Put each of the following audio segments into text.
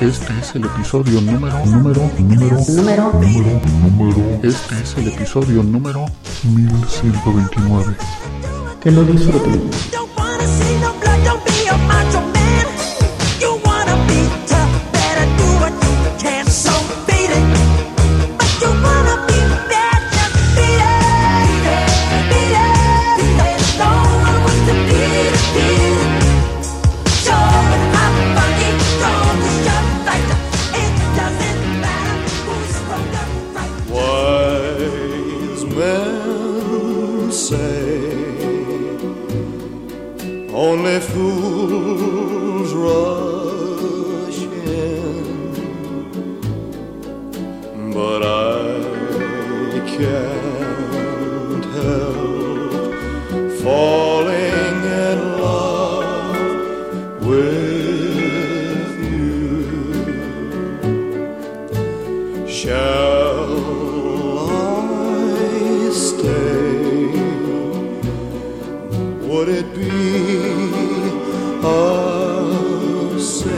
Este es el episodio número, número, número, número, número, número. Este es el episodio número 1129. Que lo disfruten. be a sin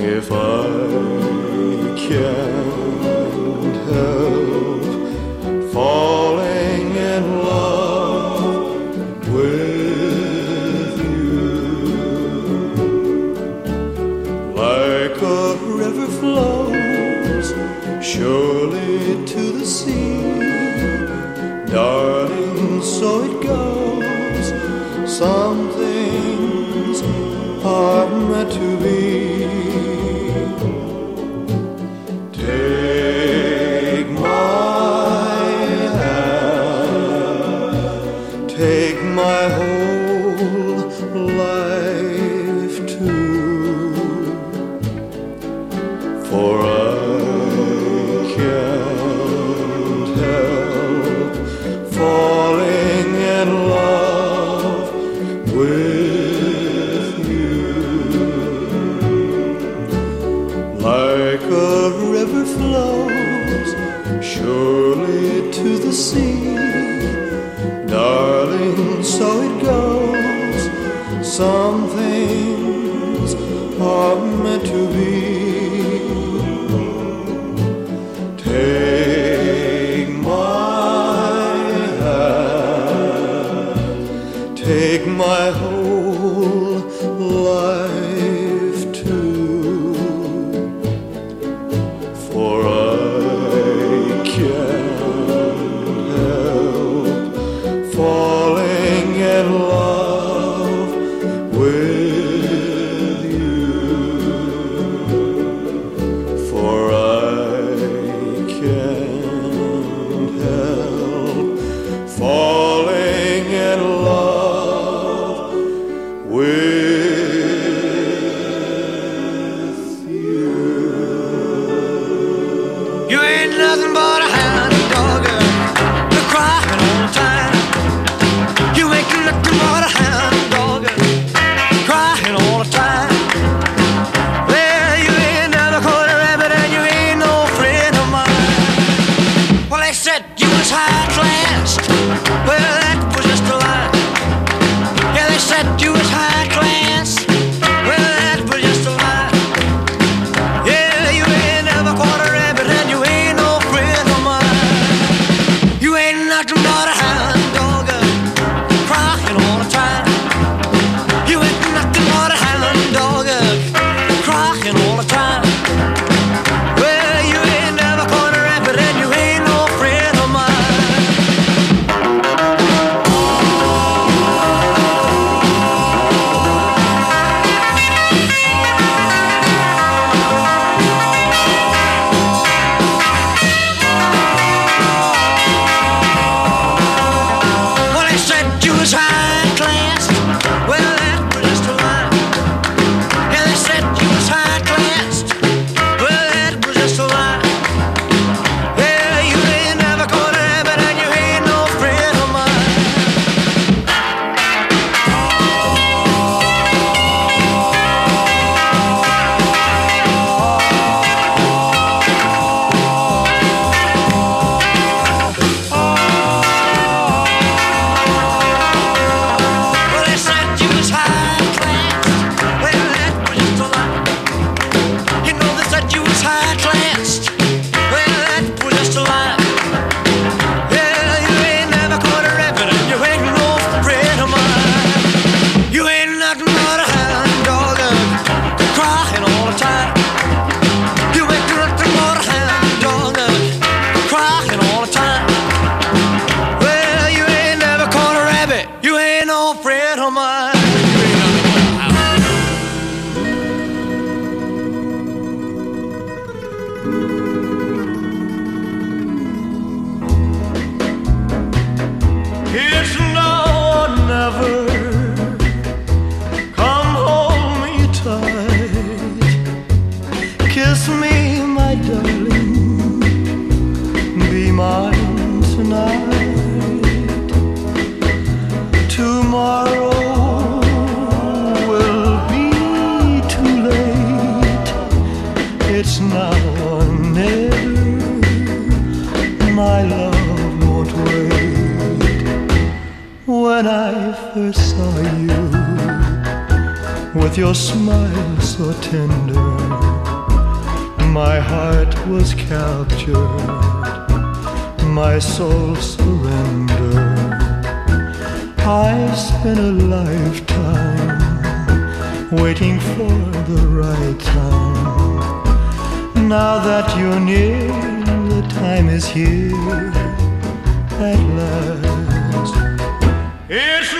if I. something. Your smile so tender, my heart was captured, my soul surrendered. I spent a lifetime waiting for the right time. Now that you're near, the time is here at last. It's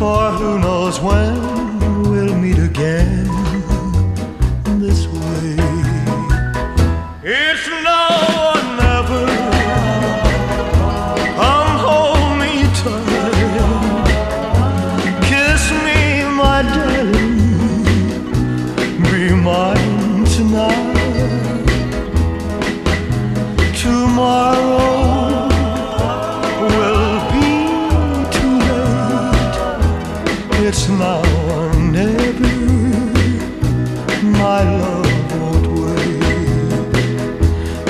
For who knows when we'll meet again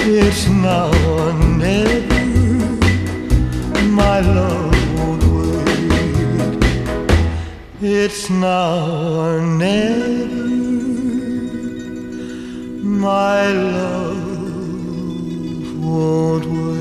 It's now or never. My love won't wait. It's now or never. My love won't wait.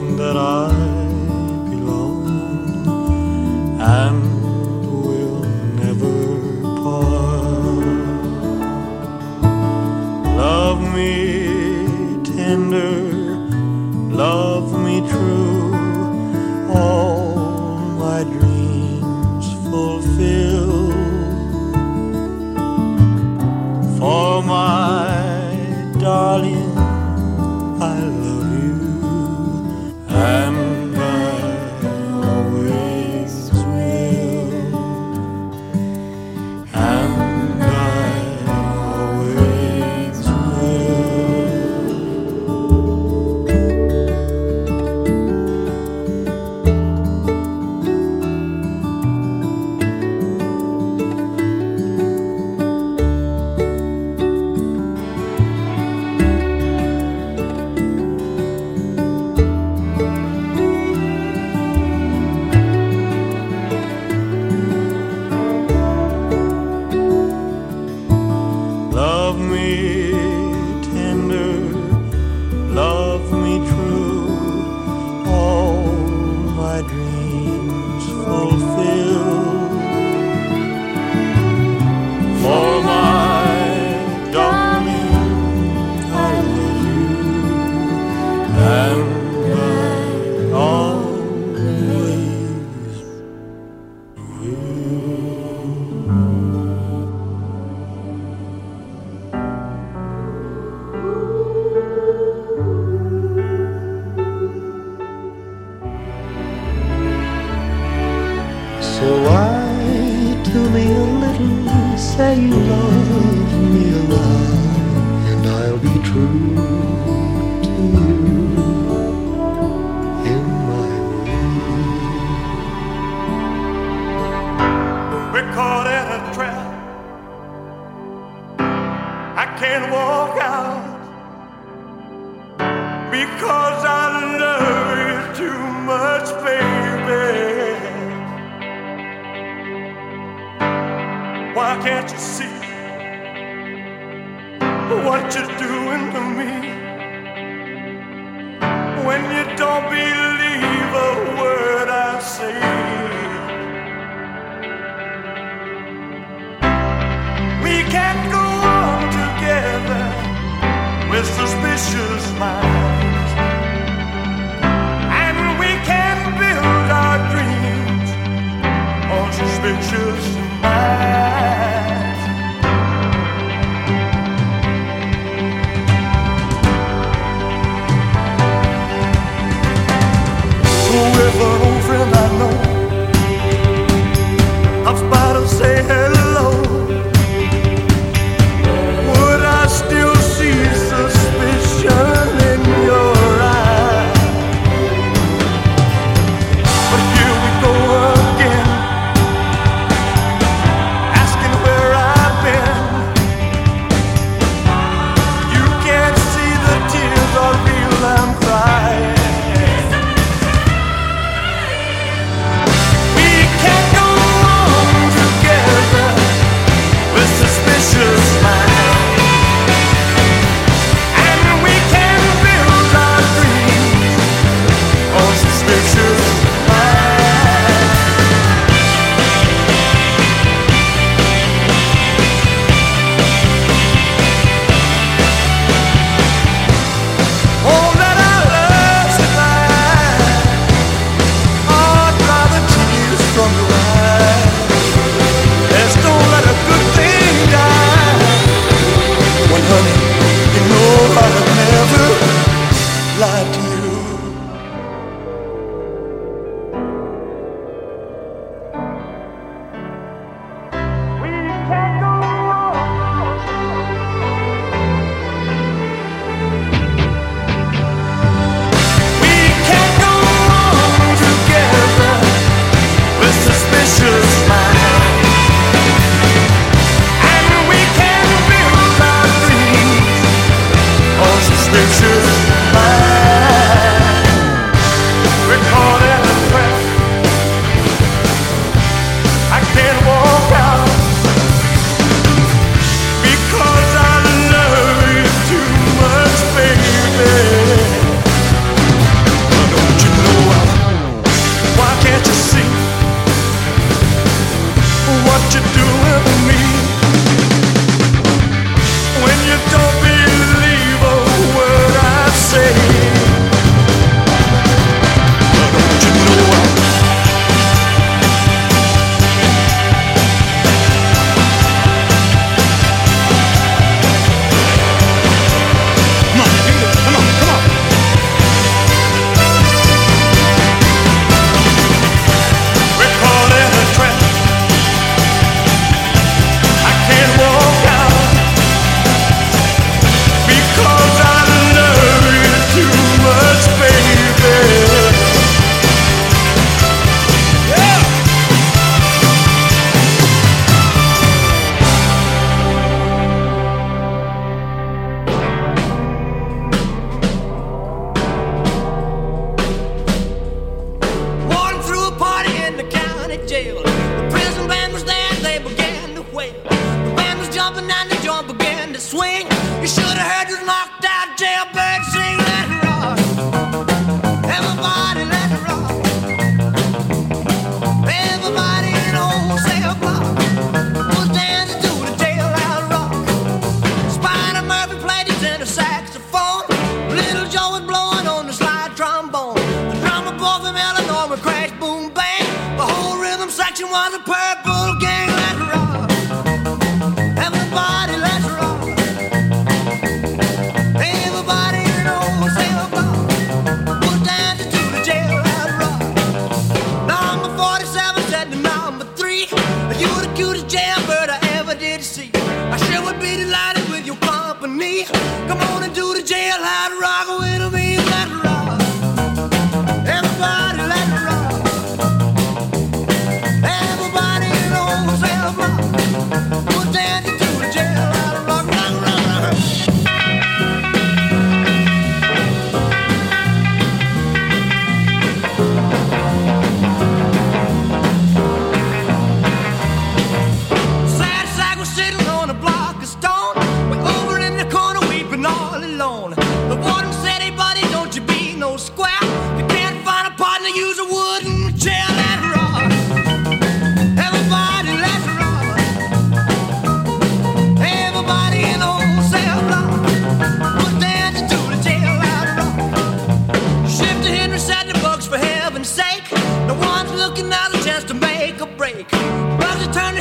That I say you love me a lot, and I'll be true. what you're doing to me.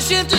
shift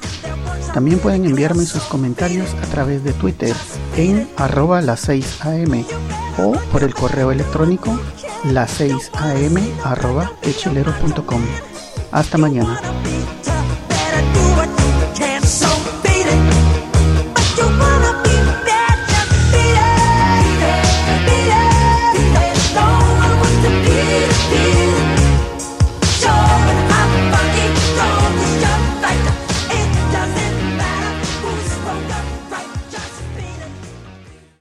También pueden enviarme sus comentarios a través de Twitter en arroba las 6am o por el correo electrónico las 6am arroba hasta mañana.